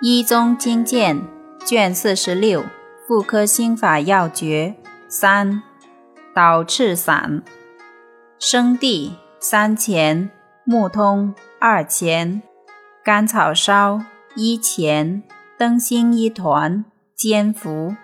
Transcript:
一宗经鉴卷四十六，妇科心法要诀三，导赤散，生地三钱，木通二钱，甘草烧一钱，灯芯一团，煎服。